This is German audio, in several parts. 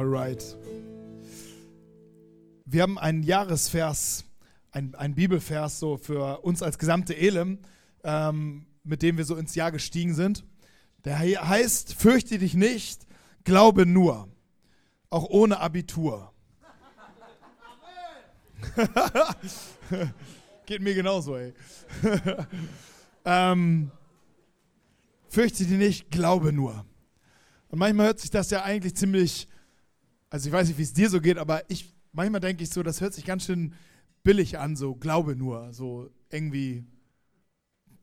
Alright. Wir haben einen Jahresvers, ein, ein Bibelvers so für uns als gesamte Elem, ähm, mit dem wir so ins Jahr gestiegen sind. Der heißt, fürchte dich nicht, glaube nur, auch ohne Abitur. Geht mir genauso, ey. ähm, fürchte dich nicht, glaube nur. Und manchmal hört sich das ja eigentlich ziemlich, also ich weiß nicht, wie es dir so geht, aber ich, manchmal denke ich so, das hört sich ganz schön billig an, so glaube nur, so irgendwie,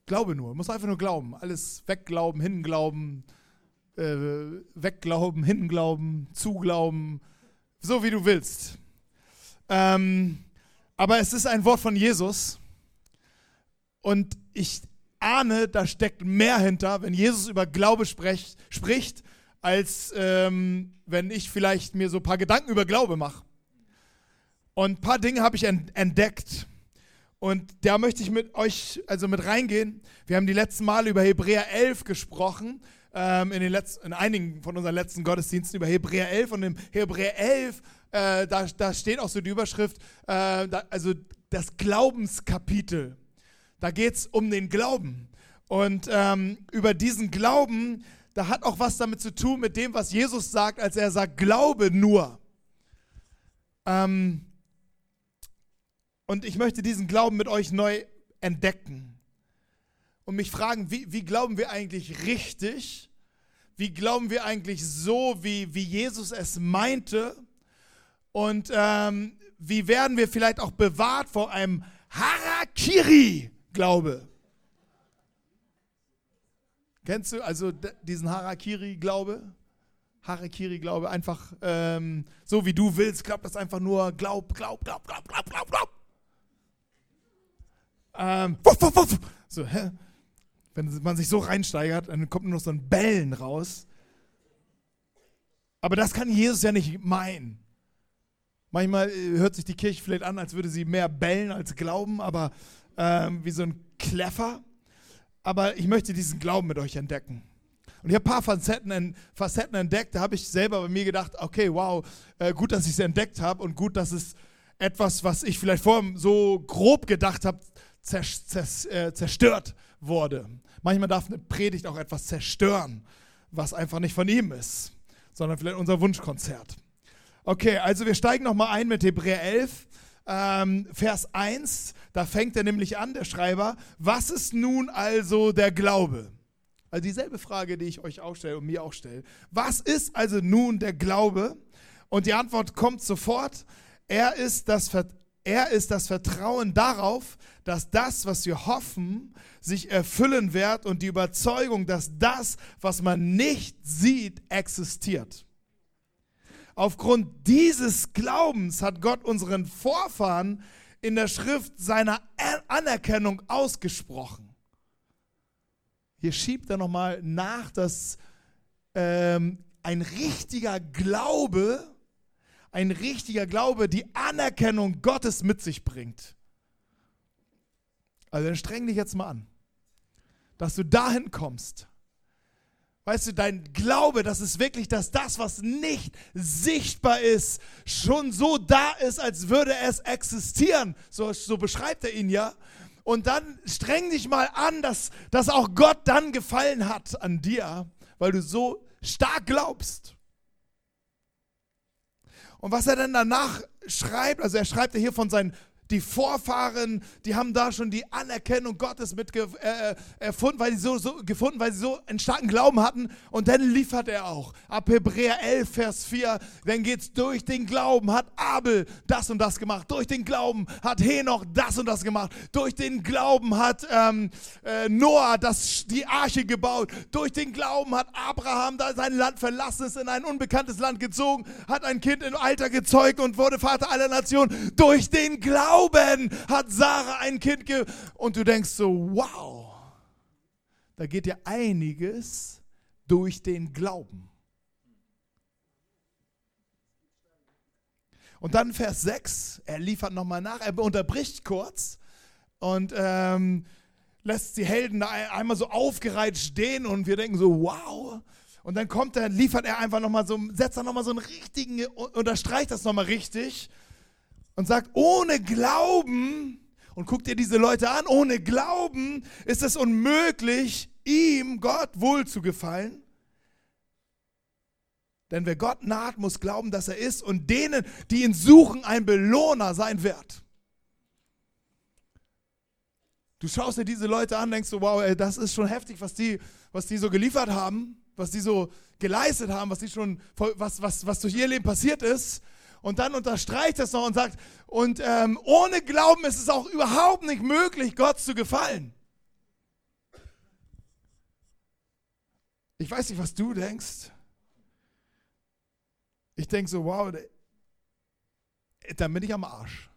glaube nur, muss einfach nur glauben, alles wegglauben, hinglauben, äh, wegglauben, hinglauben, zuglauben, so wie du willst. Ähm, aber es ist ein Wort von Jesus und ich ahne, da steckt mehr hinter, wenn Jesus über Glaube sprech, spricht, als ähm, wenn ich vielleicht mir so ein paar Gedanken über Glaube mache. Und ein paar Dinge habe ich entdeckt. Und da möchte ich mit euch also mit reingehen. Wir haben die letzten Male über Hebräer 11 gesprochen, ähm, in, den letzten, in einigen von unseren letzten Gottesdiensten über Hebräer 11. Und im Hebräer 11, äh, da, da steht auch so die Überschrift, äh, da, also das Glaubenskapitel. Da geht es um den Glauben. Und ähm, über diesen Glauben da hat auch was damit zu tun mit dem, was Jesus sagt, als er sagt, glaube nur. Ähm, und ich möchte diesen Glauben mit euch neu entdecken und mich fragen, wie, wie glauben wir eigentlich richtig? Wie glauben wir eigentlich so, wie, wie Jesus es meinte? Und ähm, wie werden wir vielleicht auch bewahrt vor einem Harakiri-Glaube? Kennst du also diesen Harakiri-Glaube? Harakiri-Glaube, einfach ähm, so wie du willst, glaubt das einfach nur, glaub, glaub, glaub, glaub, glaub, glaub, glaub. Ähm, wuff, wuff, wuff. So, hä? Wenn man sich so reinsteigert, dann kommt nur noch so ein Bellen raus. Aber das kann Jesus ja nicht meinen. Manchmal äh, hört sich die Kirche vielleicht an, als würde sie mehr bellen als glauben, aber ähm, wie so ein Kleffer aber ich möchte diesen Glauben mit euch entdecken. Und ich habe ein paar Facetten, entdeckt, da habe ich selber bei mir gedacht, okay, wow, äh, gut, dass ich es entdeckt habe und gut, dass es etwas, was ich vielleicht vorher so grob gedacht habe, äh, zerstört wurde. Manchmal darf eine Predigt auch etwas zerstören, was einfach nicht von ihm ist, sondern vielleicht unser Wunschkonzert. Okay, also wir steigen nochmal ein mit Hebräer 11 ähm, Vers 1, da fängt er nämlich an, der Schreiber, was ist nun also der Glaube? Also dieselbe Frage, die ich euch auch stelle und mir auch stelle. Was ist also nun der Glaube? Und die Antwort kommt sofort. Er ist das, er ist das Vertrauen darauf, dass das, was wir hoffen, sich erfüllen wird und die Überzeugung, dass das, was man nicht sieht, existiert. Aufgrund dieses Glaubens hat Gott unseren Vorfahren in der Schrift seiner Anerkennung ausgesprochen. Hier schiebt er nochmal nach, dass ähm, ein richtiger Glaube, ein richtiger Glaube die Anerkennung Gottes mit sich bringt. Also dann streng dich jetzt mal an, dass du dahin kommst, Weißt du, dein Glaube, das ist wirklich, dass das, was nicht sichtbar ist, schon so da ist, als würde es existieren. So, so beschreibt er ihn ja. Und dann streng dich mal an, dass, dass auch Gott dann gefallen hat an dir, weil du so stark glaubst. Und was er dann danach schreibt, also er schreibt ja hier von seinen die Vorfahren, die haben da schon die Anerkennung Gottes mit äh, erfunden, weil sie so, so gefunden, weil sie so einen starken Glauben hatten. Und dann liefert er auch. Ab Hebräer 11, Vers 4, dann geht es durch den Glauben, hat Abel das und das gemacht. Durch den Glauben hat Henoch das und das gemacht. Durch den Glauben hat ähm, äh, Noah das, die Arche gebaut. Durch den Glauben hat Abraham da sein Land verlassen, ist in ein unbekanntes Land gezogen, hat ein Kind im Alter gezeugt und wurde Vater aller Nationen. Durch den Glauben Glauben hat Sarah ein Kind ge und du denkst so, wow, da geht ja einiges durch den Glauben. Und dann Vers 6, er liefert nochmal nach, er unterbricht kurz und ähm, lässt die Helden einmal so aufgereiht stehen und wir denken so, wow. Und dann kommt er, liefert er einfach nochmal so, setzt er nochmal so einen richtigen, unterstreicht das nochmal richtig und sagt, ohne Glauben, und guckt ihr diese Leute an, ohne Glauben ist es unmöglich, ihm, Gott, wohl zu gefallen. Denn wer Gott naht, muss glauben, dass er ist und denen, die ihn suchen, ein Belohner sein wird. Du schaust dir diese Leute an, denkst du, wow, ey, das ist schon heftig, was die, was die so geliefert haben was die so geleistet haben, was die schon, was, was, was durch ihr Leben passiert ist. Und dann unterstreicht das noch und sagt, und ähm, ohne Glauben ist es auch überhaupt nicht möglich, Gott zu gefallen. Ich weiß nicht, was du denkst. Ich denke so, wow, dann bin ich am Arsch.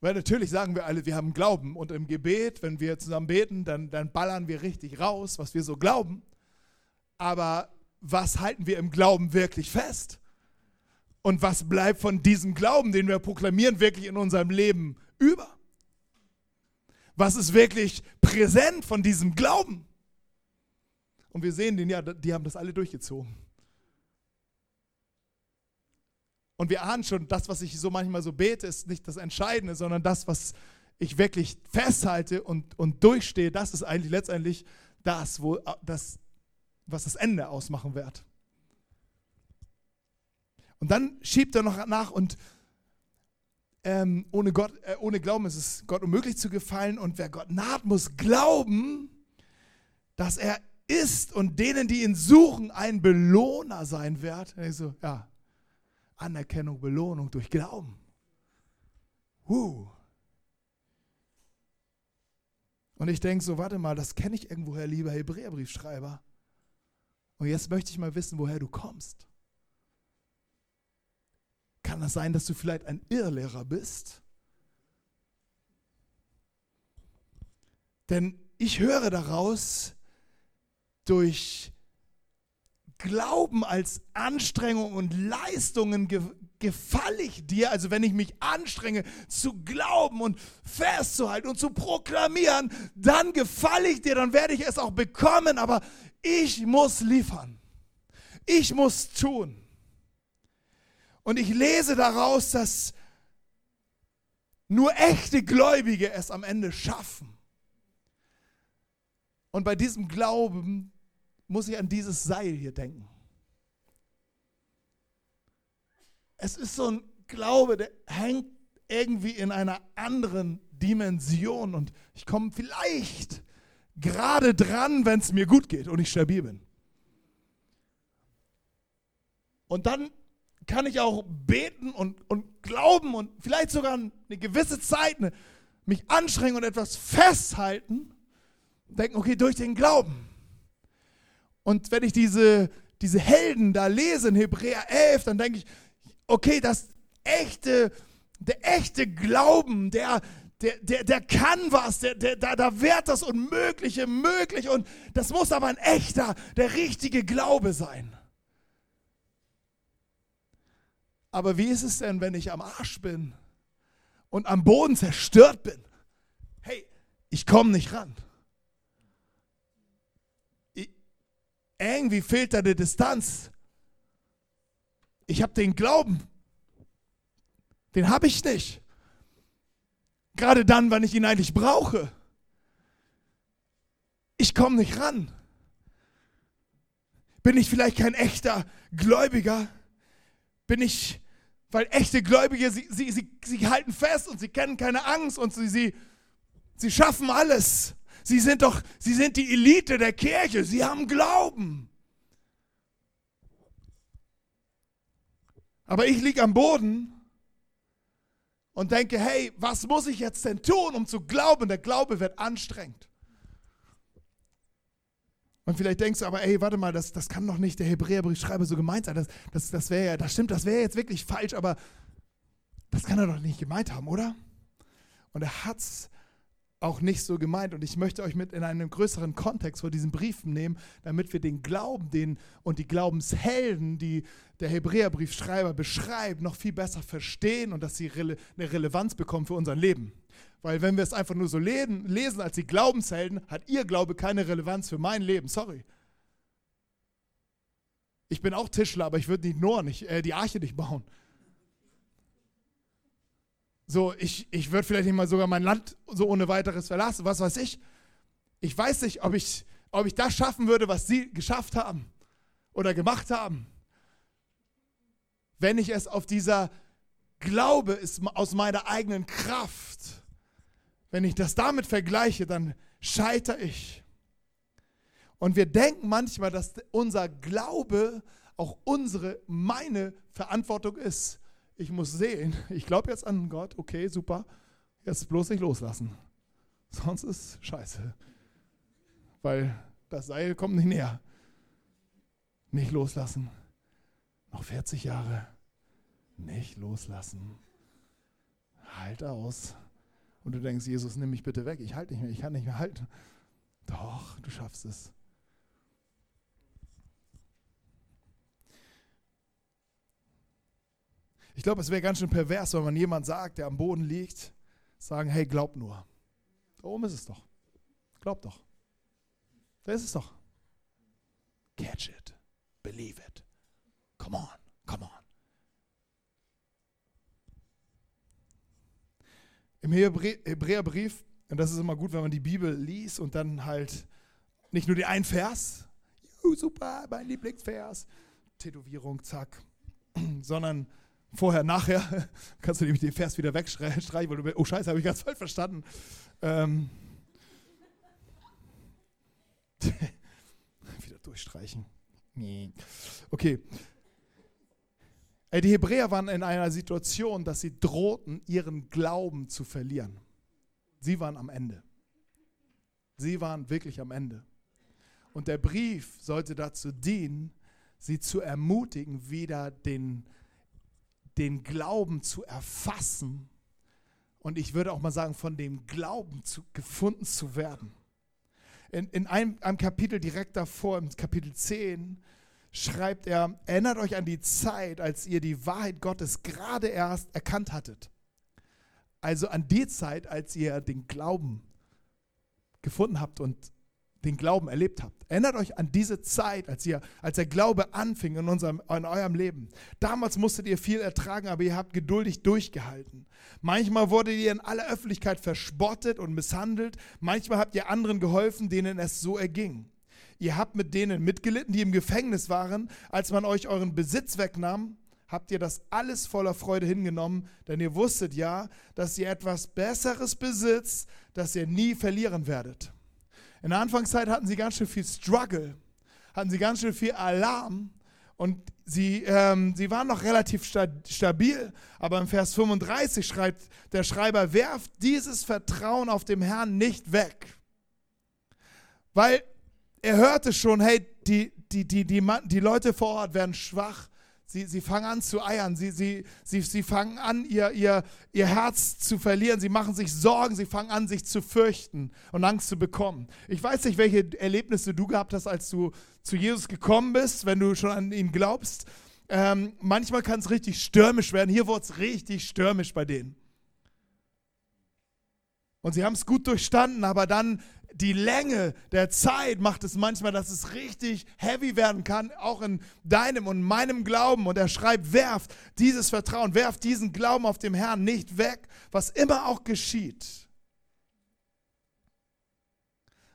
Weil natürlich sagen wir alle, wir haben Glauben und im Gebet, wenn wir zusammen beten, dann, dann ballern wir richtig raus, was wir so glauben. Aber was halten wir im Glauben wirklich fest? Und was bleibt von diesem Glauben, den wir proklamieren, wirklich in unserem Leben über? Was ist wirklich präsent von diesem Glauben? Und wir sehen den ja, die haben das alle durchgezogen. Und wir ahnen schon, das, was ich so manchmal so bete, ist nicht das Entscheidende, sondern das, was ich wirklich festhalte und, und durchstehe, das ist eigentlich letztendlich das, wo, das, was das Ende ausmachen wird. Und dann schiebt er noch nach und ähm, ohne, Gott, äh, ohne Glauben ist es Gott unmöglich zu gefallen und wer Gott naht, muss glauben, dass er ist und denen, die ihn suchen, ein Belohner sein wird. Und ich so, ja, Anerkennung, Belohnung durch Glauben. Uh. Und ich denke so, warte mal, das kenne ich irgendwoher, lieber Hebräerbriefschreiber. Und jetzt möchte ich mal wissen, woher du kommst. Kann das sein, dass du vielleicht ein Irrlehrer bist? Denn ich höre daraus, durch Glauben als Anstrengung und Leistungen ge gefalle ich dir, also wenn ich mich anstrenge zu glauben und festzuhalten und zu proklamieren, dann gefalle ich dir, dann werde ich es auch bekommen, aber ich muss liefern. Ich muss tun. Und ich lese daraus, dass nur echte Gläubige es am Ende schaffen. Und bei diesem Glauben muss ich an dieses Seil hier denken. Es ist so ein Glaube, der hängt irgendwie in einer anderen Dimension und ich komme vielleicht gerade dran, wenn es mir gut geht und ich stabil bin. Und dann kann ich auch beten und, und glauben und vielleicht sogar eine gewisse Zeit eine, mich anstrengen und etwas festhalten. Denken, okay, durch den Glauben und wenn ich diese, diese Helden da lese in Hebräer 11, dann denke ich, okay, das echte, der echte Glauben, der, der, der, der kann was, der, der, da, da wird das Unmögliche möglich und das muss aber ein echter, der richtige Glaube sein. Aber wie ist es denn, wenn ich am Arsch bin und am Boden zerstört bin? Hey, ich komme nicht ran. irgendwie fehlt da eine Distanz. Ich habe den Glauben, den habe ich nicht. Gerade dann, wenn ich ihn eigentlich brauche. Ich komme nicht ran. Bin ich vielleicht kein echter Gläubiger? Bin ich, weil echte Gläubige, sie, sie, sie, sie halten fest und sie kennen keine Angst und sie, sie, sie schaffen alles. Sie sind doch, sie sind die Elite der Kirche. Sie haben Glauben. Aber ich liege am Boden und denke, hey, was muss ich jetzt denn tun, um zu glauben? Der Glaube wird anstrengend. Und vielleicht denkst du aber, ey, warte mal, das, das kann doch nicht der Hebräerbriefschreiber so gemeint sein. Das, das, das wäre ja, das stimmt, das wäre jetzt wirklich falsch, aber das kann er doch nicht gemeint haben, oder? Und er hat es auch nicht so gemeint. Und ich möchte euch mit in einen größeren Kontext vor diesem Brief nehmen, damit wir den Glauben den, und die Glaubenshelden, die der Hebräerbriefschreiber beschreibt, noch viel besser verstehen und dass sie rele eine Relevanz bekommen für unser Leben. Weil wenn wir es einfach nur so lesen, lesen als die Glaubenshelden, hat ihr Glaube keine Relevanz für mein Leben. Sorry. Ich bin auch Tischler, aber ich würde die äh, die Arche nicht bauen. So, ich, ich würde vielleicht nicht mal sogar mein Land so ohne weiteres verlassen, was weiß ich. Ich weiß nicht, ob ich, ob ich das schaffen würde, was sie geschafft haben oder gemacht haben. Wenn ich es auf dieser Glaube ist aus meiner eigenen Kraft, wenn ich das damit vergleiche, dann scheitere ich. Und wir denken manchmal, dass unser Glaube auch unsere, meine Verantwortung ist ich muss sehen, ich glaube jetzt an Gott, okay, super, jetzt bloß nicht loslassen. Sonst ist scheiße. Weil das Seil kommt nicht näher. Nicht loslassen. Noch 40 Jahre. Nicht loslassen. Halt aus. Und du denkst, Jesus, nimm mich bitte weg. Ich halte nicht mehr, ich kann nicht mehr halten. Doch, du schaffst es. Ich glaube, es wäre ganz schön pervers, wenn man jemand sagt, der am Boden liegt, sagen, hey, glaub nur. Da oben ist es doch. Glaub doch. Da ist es doch. Catch it. Believe it. Come on. Come on. Im Hebräerbrief, und das ist immer gut, wenn man die Bibel liest und dann halt nicht nur die einen Vers, super, mein Lieblingsvers, Tätowierung, zack, sondern vorher, nachher, kannst du nämlich den Vers wieder wegstreichen, weil du, oh Scheiße, habe ich ganz falsch verstanden. Ähm, wieder durchstreichen. Okay. Die Hebräer waren in einer Situation, dass sie drohten, ihren Glauben zu verlieren. Sie waren am Ende. Sie waren wirklich am Ende. Und der Brief sollte dazu dienen, sie zu ermutigen, wieder den den Glauben zu erfassen und ich würde auch mal sagen, von dem Glauben zu, gefunden zu werden. In, in einem, einem Kapitel direkt davor, im Kapitel 10, schreibt er, erinnert euch an die Zeit, als ihr die Wahrheit Gottes gerade erst erkannt hattet. Also an die Zeit, als ihr den Glauben gefunden habt und den Glauben erlebt habt. Erinnert euch an diese Zeit, als, ihr, als der Glaube anfing in, unserem, in eurem Leben. Damals musstet ihr viel ertragen, aber ihr habt geduldig durchgehalten. Manchmal wurdet ihr in aller Öffentlichkeit verspottet und misshandelt. Manchmal habt ihr anderen geholfen, denen es so erging. Ihr habt mit denen mitgelitten, die im Gefängnis waren, als man euch euren Besitz wegnahm. Habt ihr das alles voller Freude hingenommen, denn ihr wusstet ja, dass ihr etwas Besseres besitzt, das ihr nie verlieren werdet. In der Anfangszeit hatten sie ganz schön viel Struggle, hatten sie ganz schön viel Alarm und sie, ähm, sie waren noch relativ stabil. Aber im Vers 35 schreibt der Schreiber, werft dieses Vertrauen auf dem Herrn nicht weg. Weil er hörte schon, hey, die, die, die, die, die Leute vor Ort werden schwach, Sie, sie fangen an zu eiern, sie, sie, sie, sie fangen an, ihr, ihr, ihr Herz zu verlieren, sie machen sich Sorgen, sie fangen an, sich zu fürchten und Angst zu bekommen. Ich weiß nicht, welche Erlebnisse du gehabt hast, als du zu Jesus gekommen bist, wenn du schon an ihn glaubst. Ähm, manchmal kann es richtig stürmisch werden. Hier wurde es richtig stürmisch bei denen. Und sie haben es gut durchstanden, aber dann die Länge der Zeit macht es manchmal, dass es richtig heavy werden kann, auch in deinem und meinem Glauben. Und er schreibt, werft dieses Vertrauen, werft diesen Glauben auf dem Herrn nicht weg, was immer auch geschieht.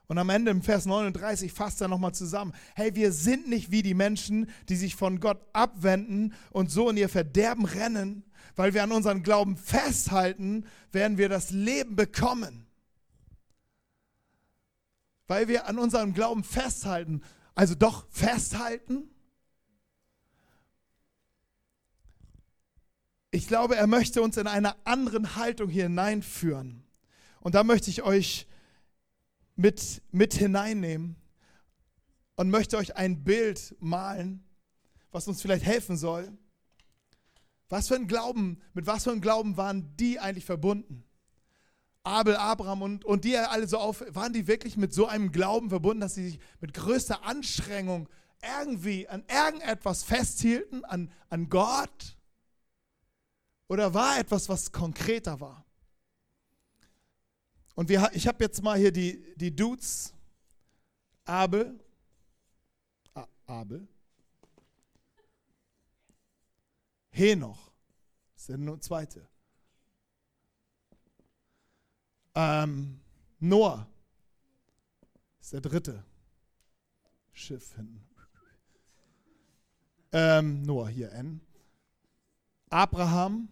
Und am Ende im Vers 39 fasst er nochmal zusammen, hey, wir sind nicht wie die Menschen, die sich von Gott abwenden und so in ihr Verderben rennen, weil wir an unseren Glauben festhalten, werden wir das Leben bekommen weil wir an unserem Glauben festhalten. Also doch festhalten. Ich glaube, er möchte uns in einer anderen Haltung hier hineinführen. Und da möchte ich euch mit, mit hineinnehmen und möchte euch ein Bild malen, was uns vielleicht helfen soll. Was für ein Glauben, mit was für einem Glauben waren die eigentlich verbunden? Abel, Abraham und, und die alle so auf, waren die wirklich mit so einem Glauben verbunden, dass sie sich mit größter Anstrengung irgendwie an irgendetwas festhielten, an, an Gott? Oder war etwas, was konkreter war? Und wir, ich habe jetzt mal hier die, die Dudes. Abel. Abel. Henoch. Das ist der zweite. Ähm, Noah. Ist der dritte. Schiff hinten. Ähm, Noah hier, N. Abraham.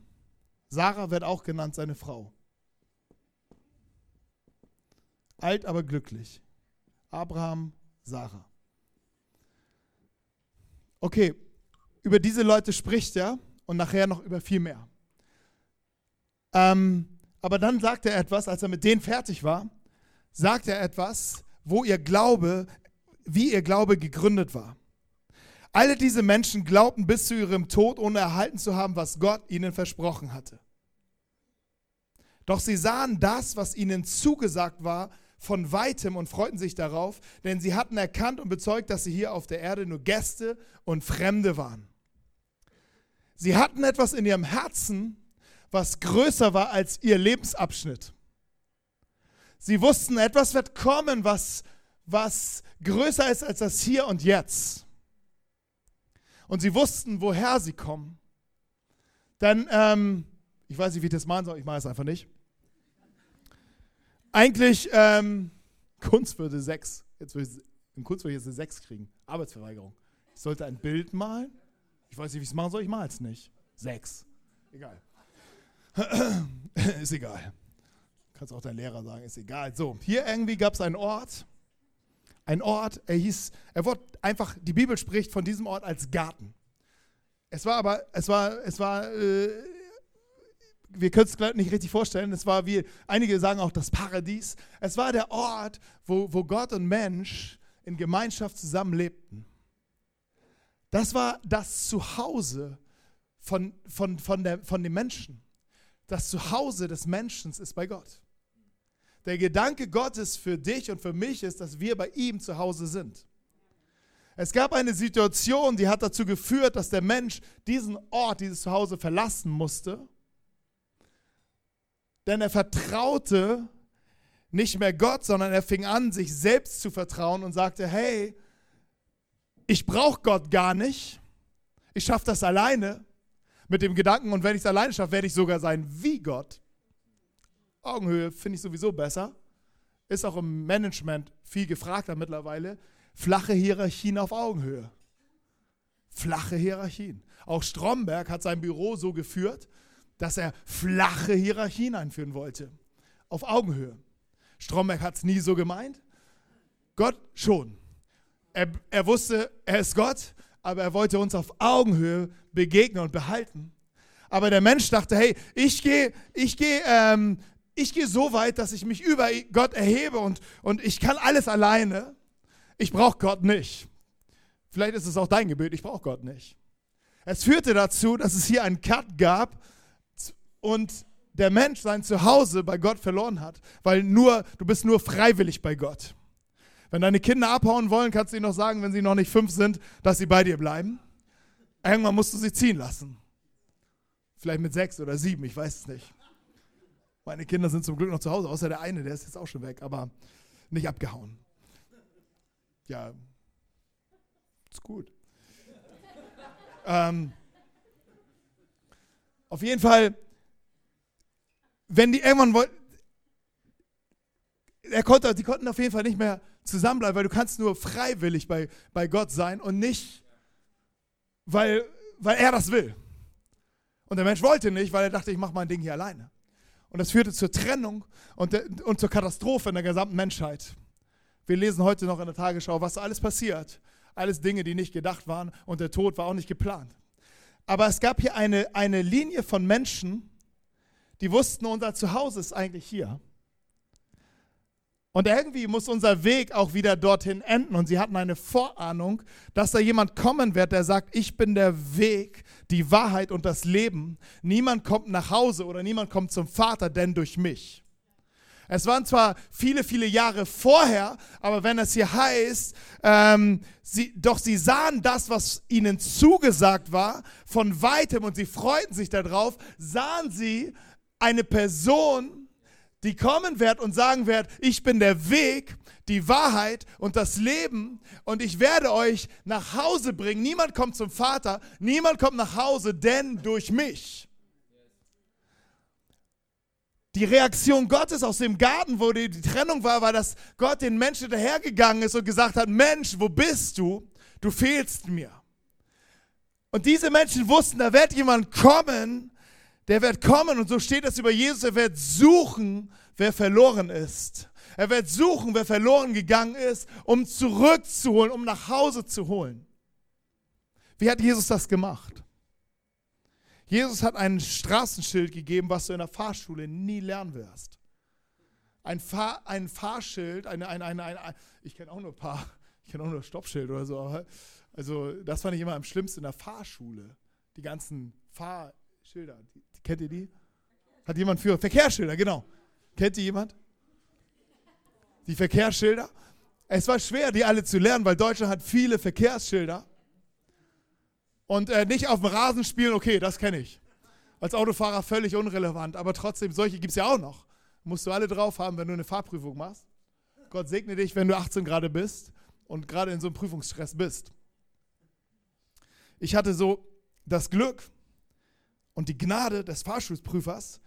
Sarah wird auch genannt, seine Frau. Alt, aber glücklich. Abraham, Sarah. Okay, über diese Leute spricht er und nachher noch über viel mehr. Ähm, aber dann sagt er etwas, als er mit denen fertig war, sagt er etwas, wo ihr Glaube, wie ihr Glaube gegründet war. Alle diese Menschen glaubten bis zu ihrem Tod, ohne erhalten zu haben, was Gott ihnen versprochen hatte. Doch sie sahen das, was ihnen zugesagt war, von weitem und freuten sich darauf, denn sie hatten erkannt und bezeugt, dass sie hier auf der Erde nur Gäste und Fremde waren. Sie hatten etwas in ihrem Herzen, was größer war als ihr Lebensabschnitt. Sie wussten, etwas wird kommen, was, was größer ist als das Hier und Jetzt. Und sie wussten, woher sie kommen. Denn, ähm, ich weiß nicht, wie ich das machen soll, ich mache es einfach nicht. Eigentlich, ähm, Kunst würde sechs. Jetzt würde ich, in Kunst würde ich jetzt eine sechs kriegen. Arbeitsverweigerung. Ich sollte ein Bild malen. Ich weiß nicht, wie ich es machen soll. Ich male es nicht. Sechs. Egal. ist egal. Kannst auch dein Lehrer sagen, ist egal. So, hier irgendwie gab es einen Ort. Ein Ort, er hieß, er wurde einfach, die Bibel spricht von diesem Ort als Garten. Es war aber, es war, es war äh, wir können es nicht richtig vorstellen. Es war wie, einige sagen auch das Paradies. Es war der Ort, wo, wo Gott und Mensch in Gemeinschaft zusammenlebten. Das war das Zuhause von, von, von, der, von dem Menschen. Das Zuhause des Menschen ist bei Gott. Der Gedanke Gottes für dich und für mich ist, dass wir bei ihm zu Hause sind. Es gab eine Situation, die hat dazu geführt, dass der Mensch diesen Ort, dieses Zuhause verlassen musste denn er vertraute nicht mehr Gott, sondern er fing an, sich selbst zu vertrauen und sagte, hey, ich brauche Gott gar nicht, ich schaffe das alleine mit dem Gedanken und wenn ich es alleine schaffe, werde ich sogar sein wie Gott. Augenhöhe finde ich sowieso besser, ist auch im Management viel gefragter mittlerweile. Flache Hierarchien auf Augenhöhe. Flache Hierarchien. Auch Stromberg hat sein Büro so geführt, dass er flache Hierarchien einführen wollte, auf Augenhöhe. Stromberg hat es nie so gemeint, Gott schon. Er, er wusste, er ist Gott, aber er wollte uns auf Augenhöhe begegnen und behalten. Aber der Mensch dachte, hey, ich gehe ich geh, ähm, geh so weit, dass ich mich über Gott erhebe und, und ich kann alles alleine. Ich brauche Gott nicht. Vielleicht ist es auch dein Gebet, ich brauche Gott nicht. Es führte dazu, dass es hier einen Cut gab und der Mensch sein Zuhause bei Gott verloren hat, weil nur du bist nur freiwillig bei Gott. Wenn deine Kinder abhauen wollen, kannst du ihnen noch sagen, wenn sie noch nicht fünf sind, dass sie bei dir bleiben. Irgendwann musst du sie ziehen lassen. Vielleicht mit sechs oder sieben, ich weiß es nicht. Meine Kinder sind zum Glück noch zu Hause, außer der eine, der ist jetzt auch schon weg, aber nicht abgehauen. Ja, ist gut. ähm, auf jeden Fall wenn die irgendwann wollten, er konnte, die konnten auf jeden Fall nicht mehr zusammenbleiben, weil du kannst nur freiwillig bei, bei Gott sein und nicht, weil, weil er das will. Und der Mensch wollte nicht, weil er dachte, ich mache mein Ding hier alleine. Und das führte zur Trennung und, und zur Katastrophe in der gesamten Menschheit. Wir lesen heute noch in der Tagesschau, was alles passiert. Alles Dinge, die nicht gedacht waren und der Tod war auch nicht geplant. Aber es gab hier eine, eine Linie von Menschen, die wussten, unser Zuhause ist eigentlich hier. Und irgendwie muss unser Weg auch wieder dorthin enden. Und sie hatten eine Vorahnung, dass da jemand kommen wird, der sagt, ich bin der Weg, die Wahrheit und das Leben. Niemand kommt nach Hause oder niemand kommt zum Vater, denn durch mich. Es waren zwar viele, viele Jahre vorher, aber wenn es hier heißt, ähm, sie, doch sie sahen das, was ihnen zugesagt war, von weitem und sie freuten sich darauf, sahen sie eine Person, die kommen wird und sagen wird, ich bin der Weg, die Wahrheit und das Leben und ich werde euch nach Hause bringen. Niemand kommt zum Vater, niemand kommt nach Hause, denn durch mich. Die Reaktion Gottes aus dem Garten, wo die Trennung war, war, dass Gott den Menschen dahergegangen ist und gesagt hat, Mensch, wo bist du? Du fehlst mir. Und diese Menschen wussten, da wird jemand kommen, der wird kommen und so steht es über Jesus, er wird suchen, wer verloren ist. Er wird suchen, wer verloren gegangen ist, um zurückzuholen, um nach Hause zu holen. Wie hat Jesus das gemacht? Jesus hat ein Straßenschild gegeben, was du in der Fahrschule nie lernen wirst. Ein, Fahr, ein Fahrschild, eine, eine, eine, eine ich kenne auch nur ein paar, ich kenne auch nur Stoppschild oder so. Also das fand ich immer am schlimmsten in der Fahrschule. Die ganzen Fahrschilder, kennt ihr die? Hat jemand für Verkehrsschilder, genau. Kennt ihr jemand? Die Verkehrsschilder? Es war schwer, die alle zu lernen, weil Deutschland hat viele Verkehrsschilder. Und äh, nicht auf dem Rasen spielen, okay, das kenne ich. Als Autofahrer völlig unrelevant, aber trotzdem, solche gibt es ja auch noch. Musst du alle drauf haben, wenn du eine Fahrprüfung machst. Gott segne dich, wenn du 18 gerade bist und gerade in so einem Prüfungsstress bist. Ich hatte so das Glück und die Gnade des Fahrschulprüfers.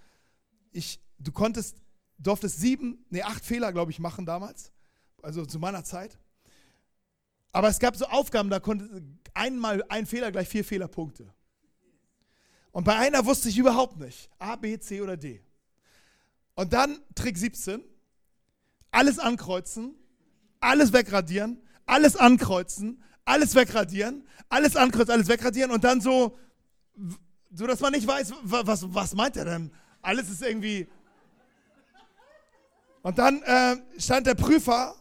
Ich, du konntest, durftest sieben, nee, acht Fehler, glaube ich, machen damals, also zu meiner Zeit. Aber es gab so Aufgaben, da konnte einmal ein Fehler gleich vier Fehlerpunkte. Und bei einer wusste ich überhaupt nicht. A, B, C oder D. Und dann Trick 17. Alles ankreuzen, alles wegradieren, alles ankreuzen, alles wegradieren, alles ankreuzen, alles wegradieren und dann so, so dass man nicht weiß, was, was meint er denn? Alles ist irgendwie. Und dann äh, stand der Prüfer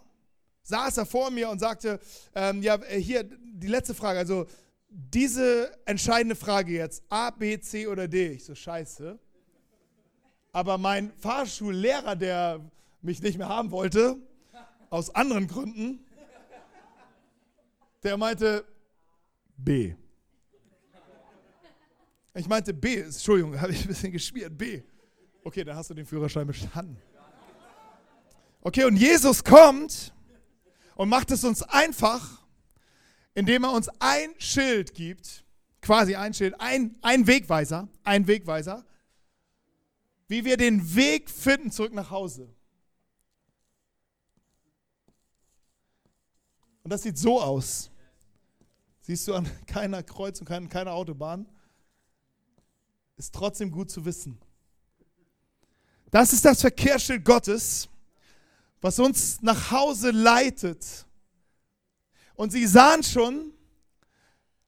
saß er vor mir und sagte, ähm, ja, äh, hier die letzte Frage, also diese entscheidende Frage jetzt, A, B, C oder D. Ich so, scheiße. Aber mein Fahrschullehrer, der mich nicht mehr haben wollte, aus anderen Gründen, der meinte B. Ich meinte B, Entschuldigung, habe ich ein bisschen geschmiert, B. Okay, dann hast du den Führerschein bestanden. Okay, und Jesus kommt und macht es uns einfach, indem er uns ein Schild gibt, quasi ein Schild, ein, ein Wegweiser, ein Wegweiser, wie wir den Weg finden zurück nach Hause. Und das sieht so aus. Siehst du an keiner Kreuzung, keiner Autobahn. Ist trotzdem gut zu wissen. Das ist das Verkehrsschild Gottes was uns nach Hause leitet. Und sie sahen schon,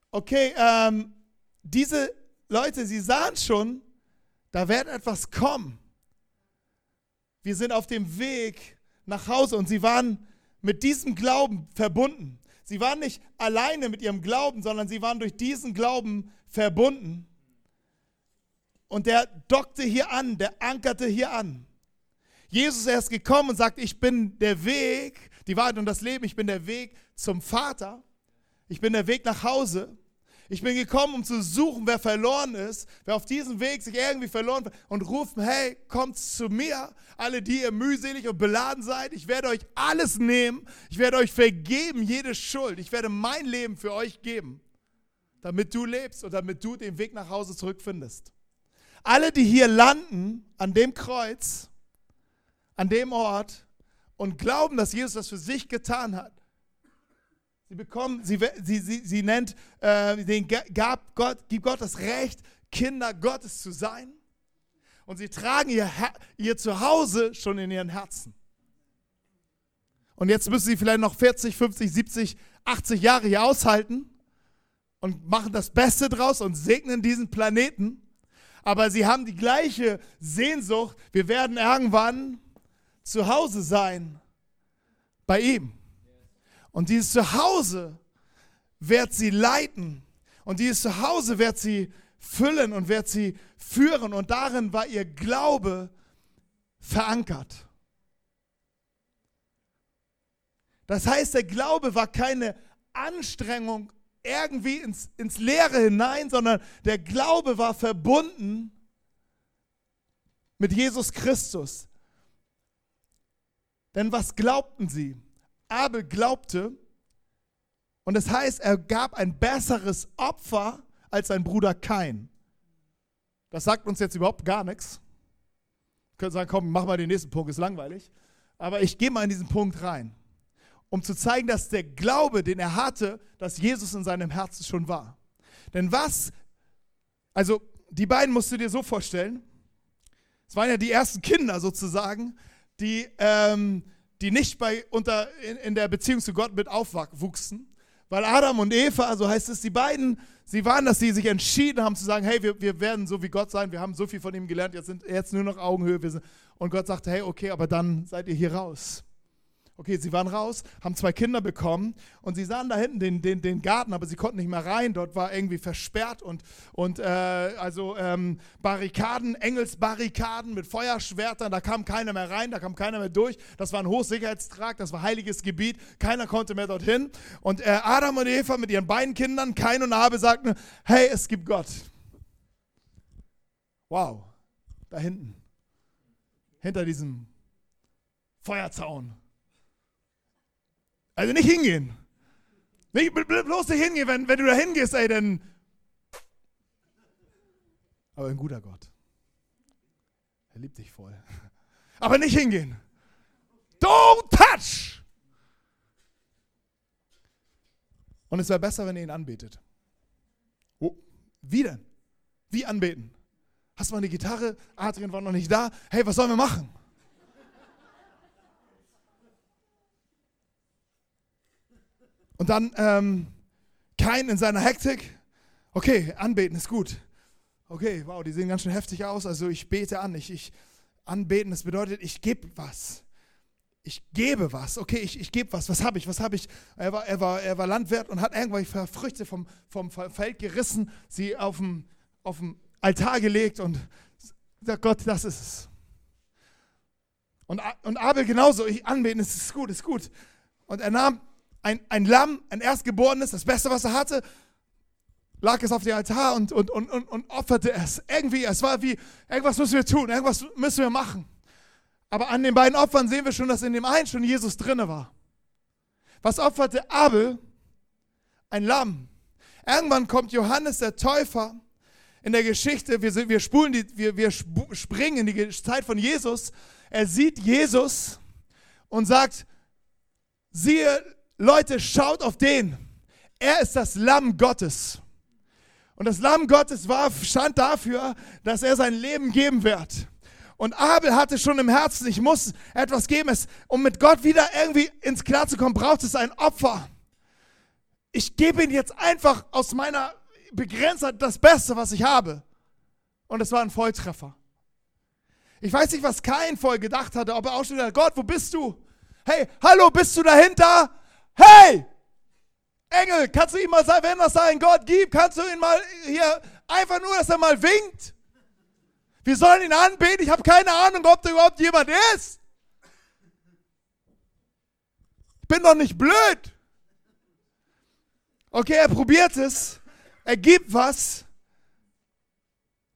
okay, ähm, diese Leute, sie sahen schon, da wird etwas kommen. Wir sind auf dem Weg nach Hause und sie waren mit diesem Glauben verbunden. Sie waren nicht alleine mit ihrem Glauben, sondern sie waren durch diesen Glauben verbunden. Und der dockte hier an, der ankerte hier an. Jesus ist gekommen und sagt, ich bin der Weg, die Wahrheit und das Leben, ich bin der Weg zum Vater, ich bin der Weg nach Hause. Ich bin gekommen, um zu suchen, wer verloren ist, wer auf diesem Weg sich irgendwie verloren hat und rufen, hey, kommt zu mir, alle, die ihr mühselig und beladen seid. Ich werde euch alles nehmen. Ich werde euch vergeben, jede Schuld. Ich werde mein Leben für euch geben, damit du lebst und damit du den Weg nach Hause zurückfindest. Alle, die hier landen an dem Kreuz, an dem Ort und glauben, dass Jesus das für sich getan hat. Sie bekommen, sie, sie, sie, sie nennt, äh, den gab Gott, gibt Gott das Recht, Kinder Gottes zu sein. Und sie tragen ihr, ihr Zuhause schon in ihren Herzen. Und jetzt müssen sie vielleicht noch 40, 50, 70, 80 Jahre hier aushalten und machen das Beste draus und segnen diesen Planeten aber sie haben die gleiche Sehnsucht. Wir werden irgendwann zu Hause sein bei ihm. Und dieses Zuhause wird sie leiten. Und dieses Zuhause wird sie füllen und wird sie führen. Und darin war ihr Glaube verankert. Das heißt, der Glaube war keine Anstrengung irgendwie ins, ins Leere hinein, sondern der Glaube war verbunden mit Jesus Christus. Denn was glaubten sie? Abel glaubte, und das heißt, er gab ein besseres Opfer als sein Bruder Kain. Das sagt uns jetzt überhaupt gar nichts. Wir können sagen, komm, mach mal den nächsten Punkt, ist langweilig. Aber ich gehe mal in diesen Punkt rein, um zu zeigen, dass der Glaube, den er hatte, dass Jesus in seinem Herzen schon war. Denn was, also die beiden musst du dir so vorstellen, es waren ja die ersten Kinder sozusagen, die, ähm, die nicht bei, unter, in, in der Beziehung zu Gott mit aufwuchsen. Weil Adam und Eva, so heißt es, die beiden, sie waren, dass sie sich entschieden haben zu sagen, hey, wir, wir werden so wie Gott sein, wir haben so viel von ihm gelernt, jetzt sind jetzt nur noch Augenhöhe. Sind, und Gott sagte, hey, okay, aber dann seid ihr hier raus. Okay, sie waren raus, haben zwei Kinder bekommen und sie sahen da hinten den, den, den Garten, aber sie konnten nicht mehr rein. Dort war irgendwie versperrt und, und äh, also ähm, Barrikaden, Engelsbarrikaden mit Feuerschwertern, da kam keiner mehr rein, da kam keiner mehr durch. Das war ein Hochsicherheitstrakt, das war heiliges Gebiet, keiner konnte mehr dorthin. Und äh, Adam und Eva mit ihren beiden Kindern, Kain und Abel, sagten, hey, es gibt Gott. Wow, da hinten, hinter diesem Feuerzaun also nicht hingehen. Nicht, bloß nicht hingehen, wenn, wenn du da hingehst, ey, dann. Aber ein guter Gott. Er liebt dich voll. Aber nicht hingehen. Don't touch! Und es wäre besser, wenn ihr ihn anbetet. Oh, wie denn? Wie anbeten? Hast du mal eine Gitarre? Adrian war noch nicht da. Hey, was sollen wir machen? Und dann ähm, kein in seiner Hektik. Okay, anbeten ist gut. Okay, wow, die sehen ganz schön heftig aus. Also ich bete an. Ich, ich anbeten, das bedeutet, ich gebe was. Ich gebe was. Okay, ich, ich gebe was. Was habe ich? Was habe ich? Er war, er, war, er war Landwirt und hat irgendwelche Früchte vom, vom Feld gerissen, sie auf dem, auf dem Altar gelegt und sagt Gott, das ist es. Und, und Abel genauso, ich anbeten, es ist gut, ist gut. Und er nahm ein, ein Lamm, ein Erstgeborenes, das Beste, was er hatte, lag es auf dem Altar und, und, und, und, und opferte es. Irgendwie, es war wie, irgendwas müssen wir tun, irgendwas müssen wir machen. Aber an den beiden Opfern sehen wir schon, dass in dem einen schon Jesus drinne war. Was opferte Abel? Ein Lamm. Irgendwann kommt Johannes der Täufer in der Geschichte, wir, wir, spulen die, wir, wir springen in die Zeit von Jesus. Er sieht Jesus und sagt, siehe, Leute, schaut auf den. Er ist das Lamm Gottes. Und das Lamm Gottes war, stand dafür, dass er sein Leben geben wird. Und Abel hatte schon im Herzen, ich muss etwas geben. Es, um mit Gott wieder irgendwie ins Klar zu kommen, braucht es ein Opfer. Ich gebe ihm jetzt einfach aus meiner Begrenztheit das Beste, was ich habe. Und es war ein Volltreffer. Ich weiß nicht, was kein voll gedacht hatte, ob er auch schon gesagt Gott, wo bist du? Hey, hallo, bist du dahinter? Hey, Engel, kannst du ihm mal sagen, wenn es da Gott gibt, kannst du ihn mal hier einfach nur, dass er mal winkt? Wir sollen ihn anbeten. Ich habe keine Ahnung, ob da überhaupt jemand ist. Ich bin doch nicht blöd. Okay, er probiert es. Er gibt was.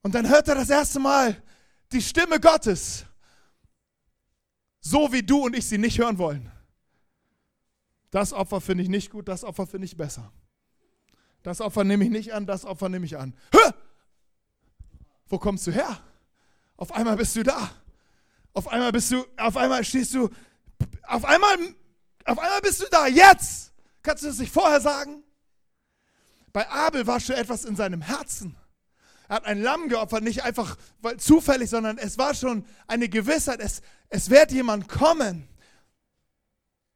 Und dann hört er das erste Mal die Stimme Gottes. So wie du und ich sie nicht hören wollen. Das Opfer finde ich nicht gut, das Opfer finde ich besser. Das Opfer nehme ich nicht an, das Opfer nehme ich an. Hö! Wo kommst du her? Auf einmal bist du da. Auf einmal bist du, auf einmal stehst du, auf einmal, auf einmal bist du da. Jetzt! Kannst du das nicht vorher sagen? Bei Abel war schon etwas in seinem Herzen. Er hat ein Lamm geopfert, nicht einfach zufällig, sondern es war schon eine Gewissheit, es, es wird jemand kommen,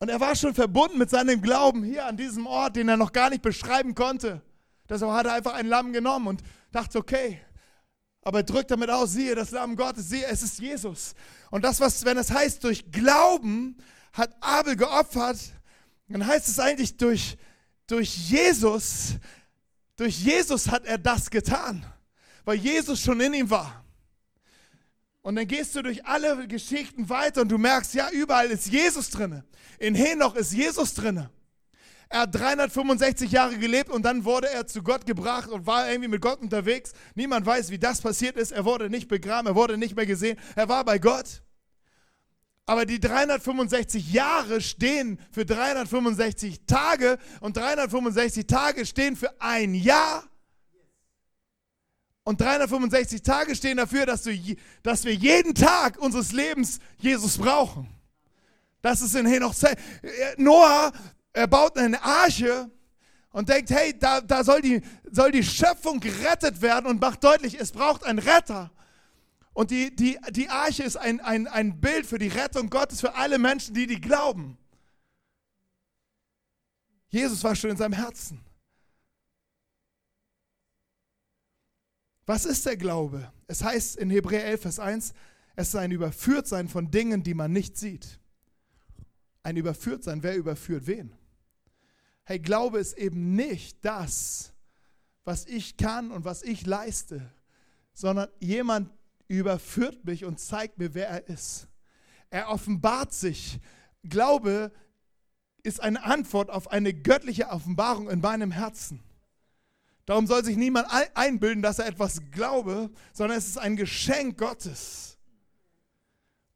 und er war schon verbunden mit seinem Glauben hier an diesem Ort, den er noch gar nicht beschreiben konnte. Deshalb hat er einfach ein Lamm genommen und dachte, okay. Aber er drückt damit aus, siehe, das Lamm Gottes, siehe, es ist Jesus. Und das, was, wenn es heißt, durch Glauben hat Abel geopfert, dann heißt es eigentlich, durch, durch Jesus, durch Jesus hat er das getan, weil Jesus schon in ihm war. Und dann gehst du durch alle Geschichten weiter und du merkst, ja, überall ist Jesus drinne. In Henoch ist Jesus drinne. Er hat 365 Jahre gelebt und dann wurde er zu Gott gebracht und war irgendwie mit Gott unterwegs. Niemand weiß, wie das passiert ist. Er wurde nicht begraben, er wurde nicht mehr gesehen. Er war bei Gott. Aber die 365 Jahre stehen für 365 Tage und 365 Tage stehen für ein Jahr. Und 365 Tage stehen dafür, dass, du, dass wir jeden Tag unseres Lebens Jesus brauchen. Das ist in Henoch. Noah er baut eine Arche und denkt, hey, da, da soll, die, soll die Schöpfung gerettet werden und macht deutlich, es braucht einen Retter. Und die, die, die Arche ist ein, ein, ein Bild für die Rettung Gottes für alle Menschen, die die glauben. Jesus war schon in seinem Herzen. Was ist der Glaube? Es heißt in Hebräer 11, Vers 1, es ist ein Überführtsein von Dingen, die man nicht sieht. Ein Überführtsein, wer überführt wen? Hey, Glaube ist eben nicht das, was ich kann und was ich leiste, sondern jemand überführt mich und zeigt mir, wer er ist. Er offenbart sich. Glaube ist eine Antwort auf eine göttliche Offenbarung in meinem Herzen. Darum soll sich niemand einbilden, dass er etwas glaube, sondern es ist ein Geschenk Gottes.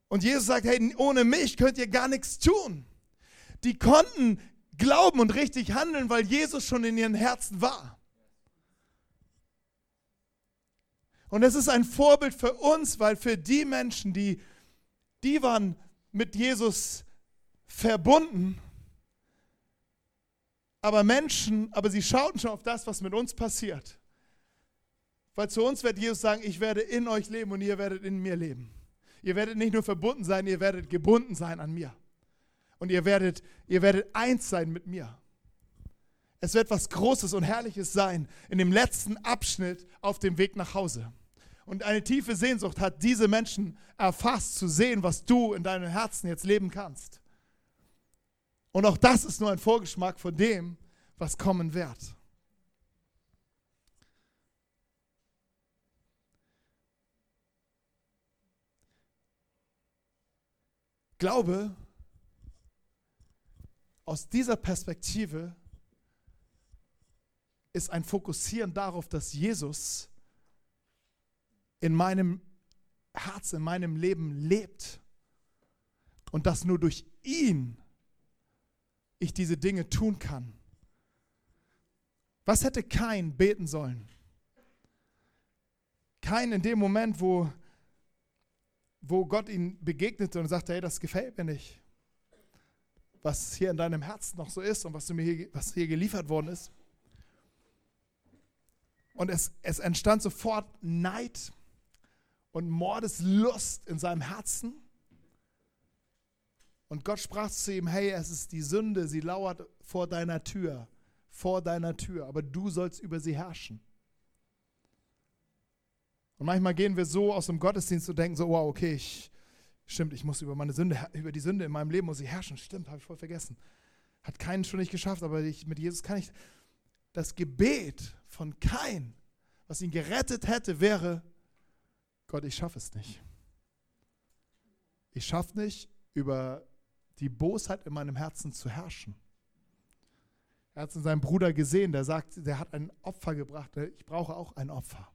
Und Jesus sagt, hey, ohne mich könnt ihr gar nichts tun. Die konnten glauben und richtig handeln, weil Jesus schon in ihren Herzen war. Und es ist ein Vorbild für uns, weil für die Menschen, die, die waren mit Jesus verbunden, aber Menschen, aber sie schauten schon auf das, was mit uns passiert. Weil zu uns wird Jesus sagen, ich werde in euch leben und ihr werdet in mir leben. Ihr werdet nicht nur verbunden sein, ihr werdet gebunden sein an mir und ihr werdet, ihr werdet eins sein mit mir. Es wird was Großes und Herrliches sein in dem letzten Abschnitt auf dem Weg nach Hause. Und eine tiefe Sehnsucht hat diese Menschen erfasst, zu sehen, was du in deinem Herzen jetzt leben kannst. Und auch das ist nur ein Vorgeschmack von dem, was kommen wird. Glaube aus dieser Perspektive ist ein Fokussieren darauf, dass Jesus in meinem Herz, in meinem Leben lebt und dass nur durch ihn ich diese Dinge tun kann. Was hätte kein beten sollen? Kein in dem Moment, wo, wo Gott ihn begegnete und sagte, hey, das gefällt mir nicht was hier in deinem Herzen noch so ist und was, du mir hier, was hier geliefert worden ist. Und es, es entstand sofort Neid und Mordeslust in seinem Herzen. Und Gott sprach zu ihm, hey, es ist die Sünde, sie lauert vor deiner Tür, vor deiner Tür, aber du sollst über sie herrschen. Und manchmal gehen wir so aus dem Gottesdienst und denken so, wow, okay, ich, Stimmt, ich muss über meine Sünde, über die Sünde in meinem Leben muss ich herrschen. Stimmt, habe ich voll vergessen. Hat keinen schon nicht geschafft, aber ich, mit Jesus kann ich. Das Gebet von kein, was ihn gerettet hätte, wäre, Gott, ich schaffe es nicht. Ich schaffe nicht, über die Bosheit in meinem Herzen zu herrschen. Er hat es in seinem Bruder gesehen, der sagt, der hat ein Opfer gebracht. Ich brauche auch ein Opfer.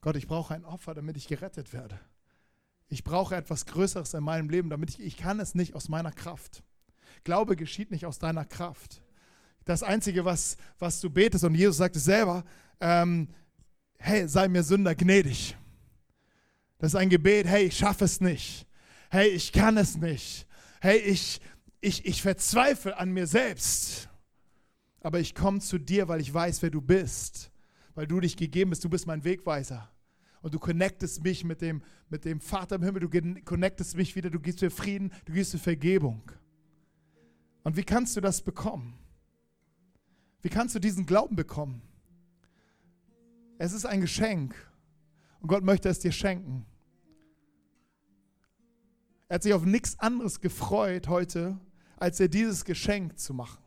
Gott, ich brauche ein Opfer, damit ich gerettet werde. Ich brauche etwas Größeres in meinem Leben, damit ich, ich kann es nicht aus meiner Kraft. Glaube geschieht nicht aus deiner Kraft. Das Einzige, was, was du betest, und Jesus sagt es selber, ähm, hey, sei mir Sünder gnädig. Das ist ein Gebet, hey, ich schaffe es nicht. Hey, ich kann es nicht. Hey, ich, ich, ich verzweifle an mir selbst. Aber ich komme zu dir, weil ich weiß, wer du bist. Weil du dich gegeben bist. Du bist mein Wegweiser und du connectest mich mit dem, mit dem Vater im Himmel, du connectest mich wieder, du gibst mir Frieden, du gibst mir Vergebung. Und wie kannst du das bekommen? Wie kannst du diesen Glauben bekommen? Es ist ein Geschenk und Gott möchte es dir schenken. Er hat sich auf nichts anderes gefreut heute, als dir dieses Geschenk zu machen.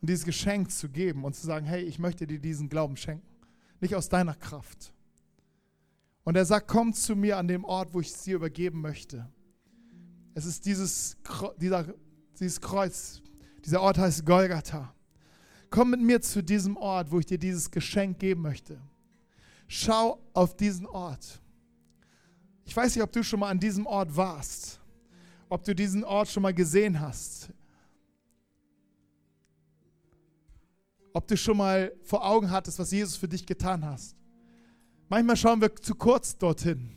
Und dieses Geschenk zu geben und zu sagen, hey, ich möchte dir diesen Glauben schenken nicht aus deiner Kraft. Und er sagt, komm zu mir an dem Ort, wo ich es dir übergeben möchte. Es ist dieses, dieser, dieses Kreuz. Dieser Ort heißt Golgatha. Komm mit mir zu diesem Ort, wo ich dir dieses Geschenk geben möchte. Schau auf diesen Ort. Ich weiß nicht, ob du schon mal an diesem Ort warst, ob du diesen Ort schon mal gesehen hast, ob du schon mal vor Augen hattest, was Jesus für dich getan hast. Manchmal schauen wir zu kurz dorthin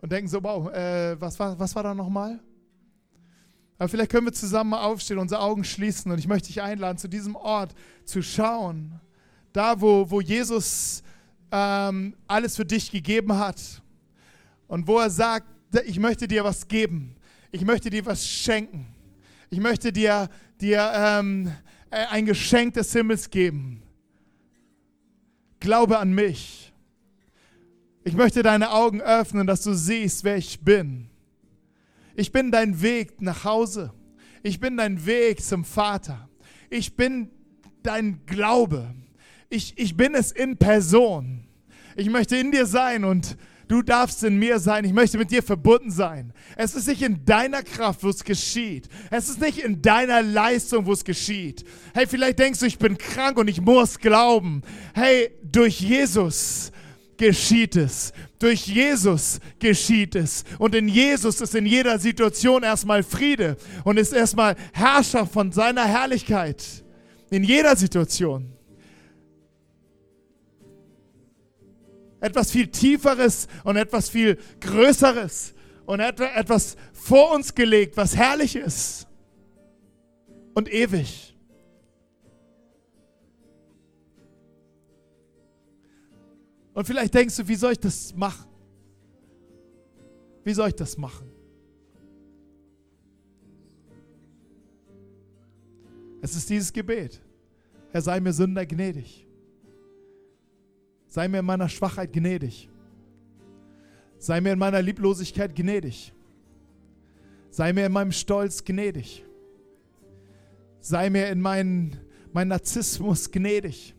und denken so, wow, äh, was, war, was war da nochmal? Aber vielleicht können wir zusammen mal aufstehen, unsere Augen schließen und ich möchte dich einladen, zu diesem Ort zu schauen, da wo, wo Jesus ähm, alles für dich gegeben hat und wo er sagt, ich möchte dir was geben, ich möchte dir was schenken, ich möchte dir, dir ähm, äh, ein Geschenk des Himmels geben. Glaube an mich. Ich möchte deine Augen öffnen, dass du siehst, wer ich bin. Ich bin dein Weg nach Hause. Ich bin dein Weg zum Vater. Ich bin dein Glaube. Ich, ich bin es in Person. Ich möchte in dir sein und du darfst in mir sein. Ich möchte mit dir verbunden sein. Es ist nicht in deiner Kraft, wo es geschieht. Es ist nicht in deiner Leistung, wo es geschieht. Hey, vielleicht denkst du, ich bin krank und ich muss glauben. Hey, durch Jesus geschieht es. Durch Jesus geschieht es. Und in Jesus ist in jeder Situation erstmal Friede und ist erstmal Herrscher von seiner Herrlichkeit. In jeder Situation. Etwas viel Tieferes und etwas viel Größeres und etwas vor uns gelegt, was herrlich ist und ewig. Und vielleicht denkst du, wie soll ich das machen? Wie soll ich das machen? Es ist dieses Gebet. Herr, sei mir Sünder gnädig. Sei mir in meiner Schwachheit gnädig. Sei mir in meiner Lieblosigkeit gnädig. Sei mir in meinem Stolz gnädig. Sei mir in meinem mein Narzissmus gnädig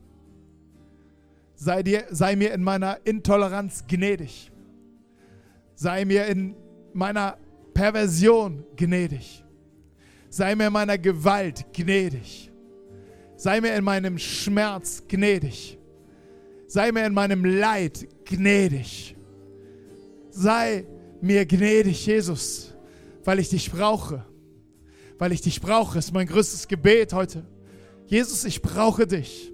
sei, dir, sei mir in meiner Intoleranz gnädig. Sei mir in meiner Perversion gnädig. Sei mir in meiner Gewalt gnädig. Sei mir in meinem Schmerz gnädig. Sei mir in meinem Leid gnädig. Sei mir gnädig, Jesus, weil ich dich brauche. Weil ich dich brauche, ist mein größtes Gebet heute. Jesus, ich brauche dich.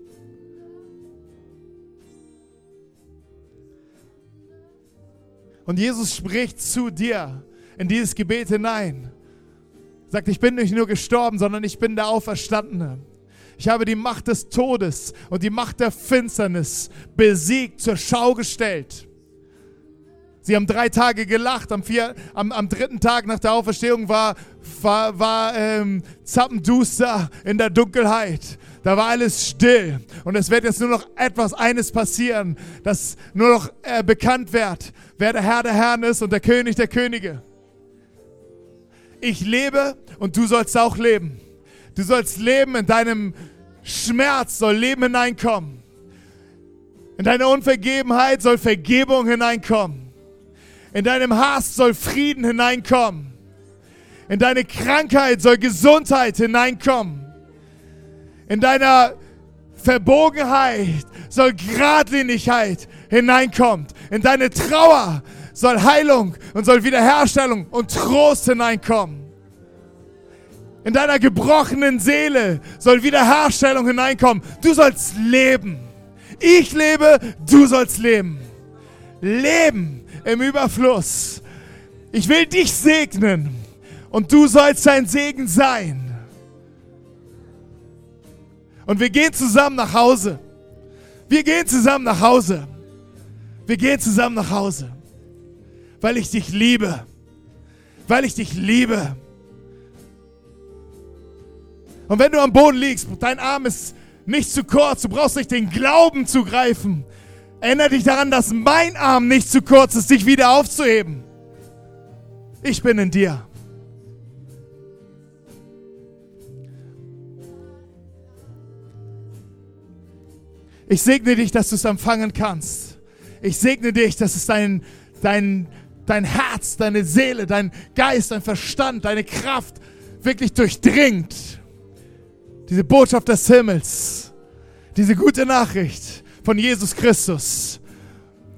Und Jesus spricht zu dir in dieses Gebet hinein. Sagt, ich bin nicht nur gestorben, sondern ich bin der Auferstandene. Ich habe die Macht des Todes und die Macht der Finsternis besiegt, zur Schau gestellt. Sie haben drei Tage gelacht. Am, vier, am, am dritten Tag nach der Auferstehung war, war, war ähm, zappenduster in der Dunkelheit. Da war alles still. Und es wird jetzt nur noch etwas eines passieren, dass nur noch äh, bekannt wird, wer der Herr der Herren ist und der König der Könige. Ich lebe und du sollst auch leben. Du sollst leben in deinem Schmerz, soll Leben hineinkommen. In deine Unvergebenheit soll Vergebung hineinkommen. In deinem Hass soll Frieden hineinkommen. In deine Krankheit soll Gesundheit hineinkommen. In deiner Verbogenheit soll Gradlinigkeit hineinkommen. In deine Trauer soll Heilung und soll Wiederherstellung und Trost hineinkommen. In deiner gebrochenen Seele soll Wiederherstellung hineinkommen. Du sollst leben. Ich lebe, du sollst leben. Leben im Überfluss. Ich will dich segnen und du sollst sein Segen sein. Und wir gehen zusammen nach Hause. Wir gehen zusammen nach Hause. Wir gehen zusammen nach Hause. Weil ich dich liebe. Weil ich dich liebe. Und wenn du am Boden liegst, dein Arm ist nicht zu kurz, du brauchst nicht den Glauben zu greifen. Erinnere dich daran, dass mein Arm nicht zu kurz ist, dich wieder aufzuheben. Ich bin in dir. Ich segne dich, dass du es empfangen kannst. Ich segne dich, dass es dein, dein, dein Herz, deine Seele, dein Geist, dein Verstand, deine Kraft wirklich durchdringt. Diese Botschaft des Himmels, diese gute Nachricht von Jesus Christus.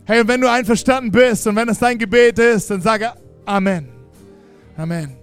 Hey, und wenn du einverstanden bist und wenn es dein Gebet ist, dann sage Amen. Amen.